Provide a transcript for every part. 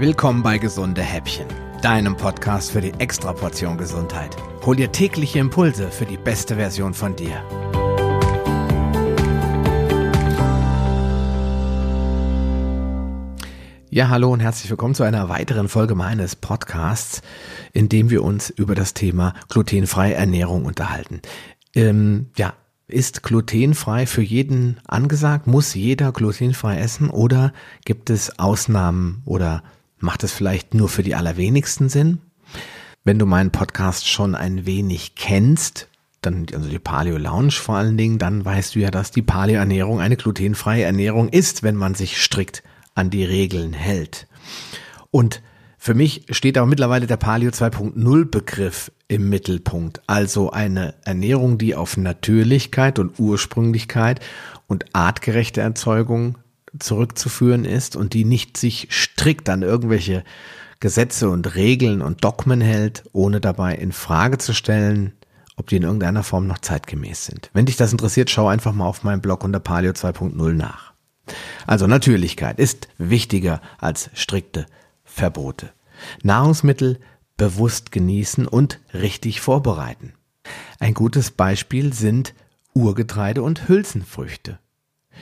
Willkommen bei Gesunde Häppchen, deinem Podcast für die Extraportion Gesundheit. Hol dir tägliche Impulse für die beste Version von dir. Ja, hallo und herzlich willkommen zu einer weiteren Folge meines Podcasts, in dem wir uns über das Thema glutenfreie Ernährung unterhalten. Ähm, ja, ist glutenfrei für jeden angesagt? Muss jeder glutenfrei essen oder gibt es Ausnahmen oder macht es vielleicht nur für die allerwenigsten Sinn? Wenn du meinen Podcast schon ein wenig kennst, dann also die Paleo Lounge vor allen Dingen, dann weißt du ja, dass die Paleo Ernährung eine glutenfreie Ernährung ist, wenn man sich strikt an die Regeln hält. Und für mich steht aber mittlerweile der Paleo 2.0 Begriff im Mittelpunkt. Also eine Ernährung, die auf Natürlichkeit und Ursprünglichkeit und artgerechte Erzeugung zurückzuführen ist und die nicht sich strikt an irgendwelche Gesetze und Regeln und Dogmen hält, ohne dabei in Frage zu stellen, ob die in irgendeiner Form noch zeitgemäß sind. Wenn dich das interessiert, schau einfach mal auf meinem Blog unter Paleo 2.0 nach. Also Natürlichkeit ist wichtiger als strikte Verbote. Nahrungsmittel bewusst genießen und richtig vorbereiten. Ein gutes Beispiel sind Urgetreide und Hülsenfrüchte.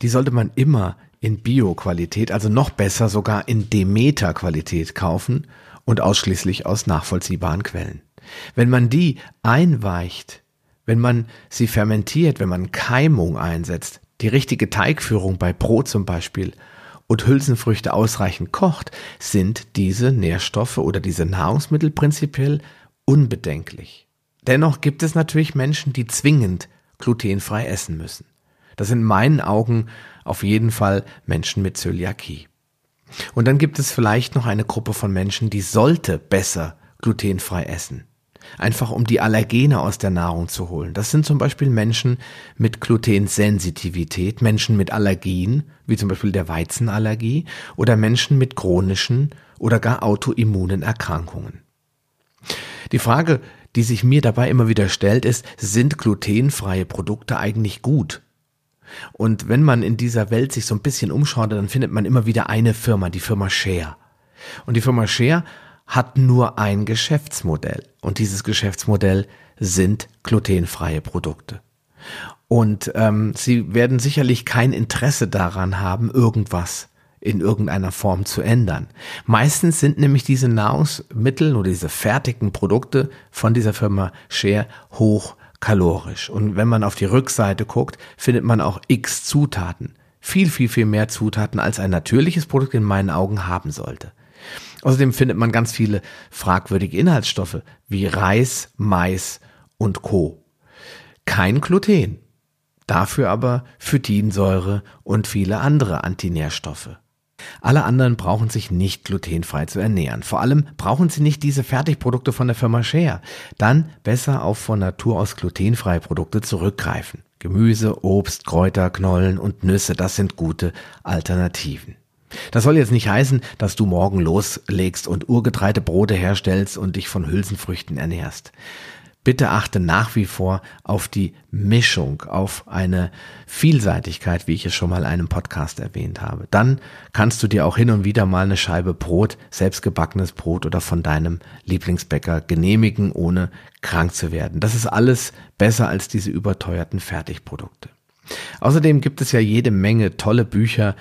Die sollte man immer in Bio-Qualität, also noch besser sogar in Demeter-Qualität kaufen und ausschließlich aus nachvollziehbaren Quellen. Wenn man die einweicht, wenn man sie fermentiert, wenn man Keimung einsetzt, die richtige Teigführung bei Brot zum Beispiel und Hülsenfrüchte ausreichend kocht, sind diese Nährstoffe oder diese Nahrungsmittel prinzipiell unbedenklich. Dennoch gibt es natürlich Menschen, die zwingend glutenfrei essen müssen. Das sind in meinen Augen auf jeden Fall Menschen mit Zöliakie. Und dann gibt es vielleicht noch eine Gruppe von Menschen, die sollte besser glutenfrei essen einfach um die Allergene aus der Nahrung zu holen. Das sind zum Beispiel Menschen mit Glutensensitivität, Menschen mit Allergien, wie zum Beispiel der Weizenallergie, oder Menschen mit chronischen oder gar autoimmunen Erkrankungen. Die Frage, die sich mir dabei immer wieder stellt, ist, sind glutenfreie Produkte eigentlich gut? Und wenn man in dieser Welt sich so ein bisschen umschaut, dann findet man immer wieder eine Firma, die Firma Share. Und die Firma Share hat nur ein Geschäftsmodell. Und dieses Geschäftsmodell sind glutenfreie Produkte. Und ähm, sie werden sicherlich kein Interesse daran haben, irgendwas in irgendeiner Form zu ändern. Meistens sind nämlich diese Nahrungsmittel oder diese fertigen Produkte von dieser Firma Share hochkalorisch. Und wenn man auf die Rückseite guckt, findet man auch x Zutaten. Viel, viel, viel mehr Zutaten, als ein natürliches Produkt in meinen Augen haben sollte. Außerdem findet man ganz viele fragwürdige Inhaltsstoffe wie Reis, Mais und Co. Kein Gluten. Dafür aber Phytinsäure und viele andere Antinährstoffe. Alle anderen brauchen sich nicht glutenfrei zu ernähren. Vor allem brauchen sie nicht diese Fertigprodukte von der Firma Share. Dann besser auf von Natur aus glutenfreie Produkte zurückgreifen. Gemüse, Obst, Kräuter, Knollen und Nüsse, das sind gute Alternativen. Das soll jetzt nicht heißen, dass du morgen loslegst und Urgetreidebrote herstellst und dich von Hülsenfrüchten ernährst. Bitte achte nach wie vor auf die Mischung, auf eine Vielseitigkeit, wie ich es schon mal in einem Podcast erwähnt habe. Dann kannst du dir auch hin und wieder mal eine Scheibe Brot, selbstgebackenes Brot oder von deinem Lieblingsbäcker genehmigen, ohne krank zu werden. Das ist alles besser als diese überteuerten Fertigprodukte. Außerdem gibt es ja jede Menge tolle Bücher,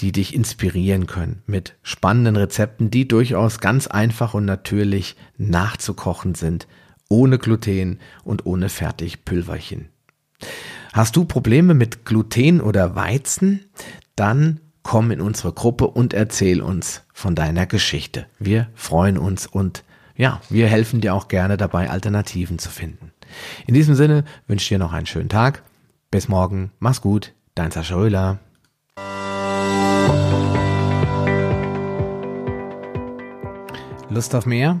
die dich inspirieren können mit spannenden Rezepten, die durchaus ganz einfach und natürlich nachzukochen sind, ohne Gluten und ohne Fertigpülverchen. Hast du Probleme mit Gluten oder Weizen? Dann komm in unsere Gruppe und erzähl uns von deiner Geschichte. Wir freuen uns und ja, wir helfen dir auch gerne dabei, Alternativen zu finden. In diesem Sinne wünsche ich dir noch einen schönen Tag. Bis morgen. Mach's gut. Dein Sascha Röhler. Lust auf mehr?